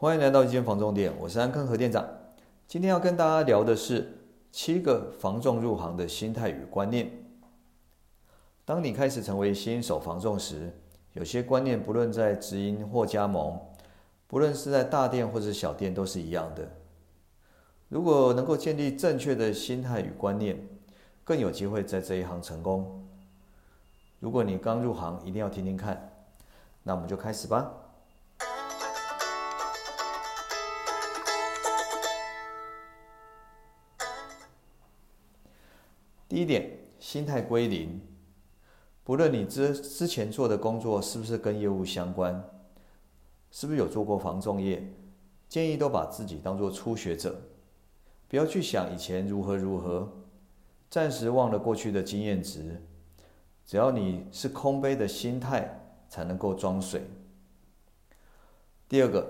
欢迎来到一间房重店，我是安坑何店长。今天要跟大家聊的是七个房仲入行的心态与观念。当你开始成为新手房仲时，有些观念不论在直营或加盟，不论是在大店或者小店，都是一样的。如果能够建立正确的心态与观念，更有机会在这一行成功。如果你刚入行，一定要听听看。那我们就开始吧。第一点，心态归零。不论你之之前做的工作是不是跟业务相关，是不是有做过防重业，建议都把自己当做初学者，不要去想以前如何如何，暂时忘了过去的经验值。只要你是空杯的心态，才能够装水。第二个，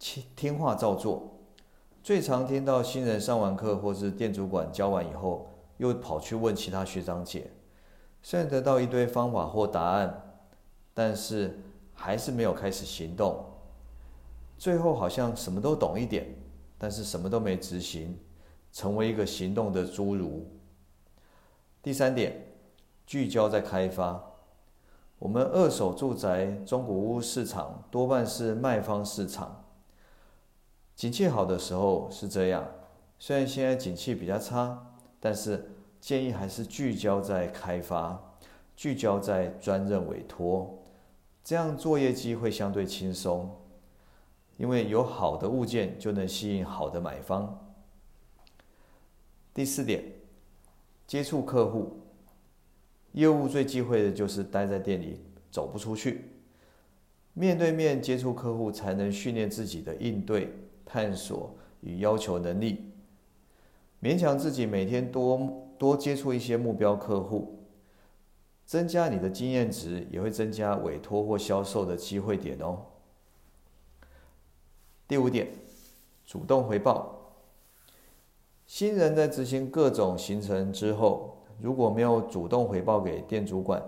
听听话照做。最常听到新人上完课或是店主管教完以后，又跑去问其他学长姐。虽然得到一堆方法或答案，但是还是没有开始行动。最后好像什么都懂一点，但是什么都没执行，成为一个行动的侏儒。第三点，聚焦在开发。我们二手住宅中古屋市场多半是卖方市场，景气好的时候是这样。虽然现在景气比较差，但是。建议还是聚焦在开发，聚焦在专任委托，这样作业机会相对轻松，因为有好的物件就能吸引好的买方。第四点，接触客户，业务最忌讳的就是待在店里走不出去，面对面接触客户才能训练自己的应对、探索与要求能力。勉强自己每天多多接触一些目标客户，增加你的经验值，也会增加委托或销售的机会点哦。第五点，主动回报。新人在执行各种行程之后，如果没有主动回报给店主管，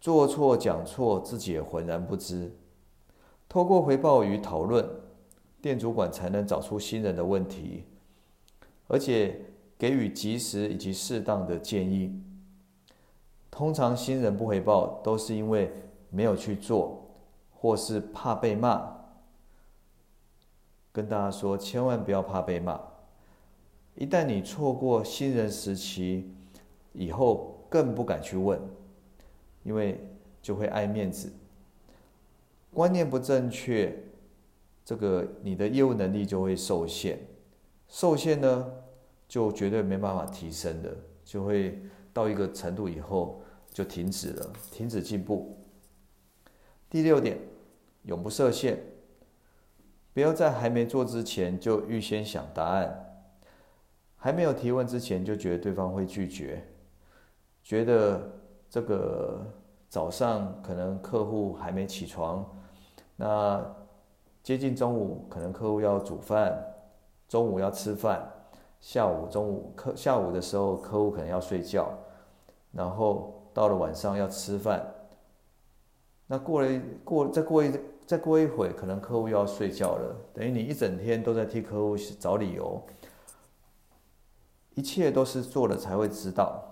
做错讲错自己也浑然不知。透过回报与讨论，店主管才能找出新人的问题。而且给予及时以及适当的建议。通常新人不回报，都是因为没有去做，或是怕被骂。跟大家说，千万不要怕被骂。一旦你错过新人时期，以后更不敢去问，因为就会爱面子。观念不正确，这个你的业务能力就会受限。受限呢，就绝对没办法提升的，就会到一个程度以后就停止了，停止进步。第六点，永不设限，不要在还没做之前就预先想答案，还没有提问之前就觉得对方会拒绝，觉得这个早上可能客户还没起床，那接近中午可能客户要煮饭。中午要吃饭，下午中午客下午的时候客户可能要睡觉，然后到了晚上要吃饭。那过了过再过一再过一会，可能客户又要睡觉了。等于你一整天都在替客户找理由，一切都是做了才会知道。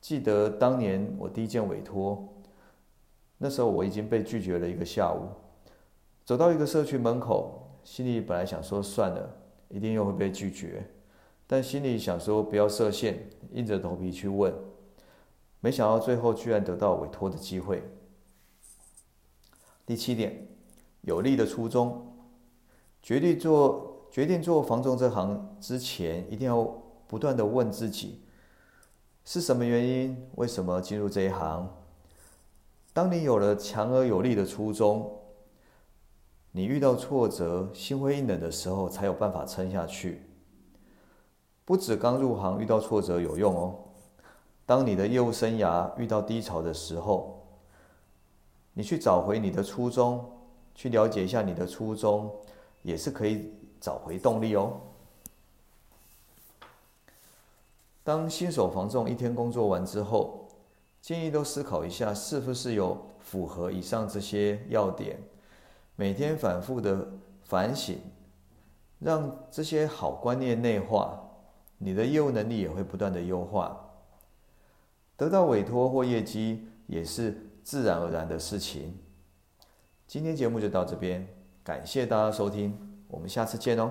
记得当年我第一件委托，那时候我已经被拒绝了一个下午，走到一个社区门口，心里本来想说算了。一定又会被拒绝，但心里想说不要设限，硬着头皮去问，没想到最后居然得到委托的机会。第七点，有利的初衷，决定做决定做房仲这行之前，一定要不断的问自己，是什么原因，为什么进入这一行？当你有了强而有力的初衷。你遇到挫折、心灰意冷的时候，才有办法撑下去。不止刚入行遇到挫折有用哦。当你的业务生涯遇到低潮的时候，你去找回你的初衷，去了解一下你的初衷，也是可以找回动力哦。当新手房仲一天工作完之后，建议都思考一下，是不是有符合以上这些要点。每天反复的反省，让这些好观念内化，你的业务能力也会不断的优化。得到委托或业绩也是自然而然的事情。今天节目就到这边，感谢大家收听，我们下次见哦。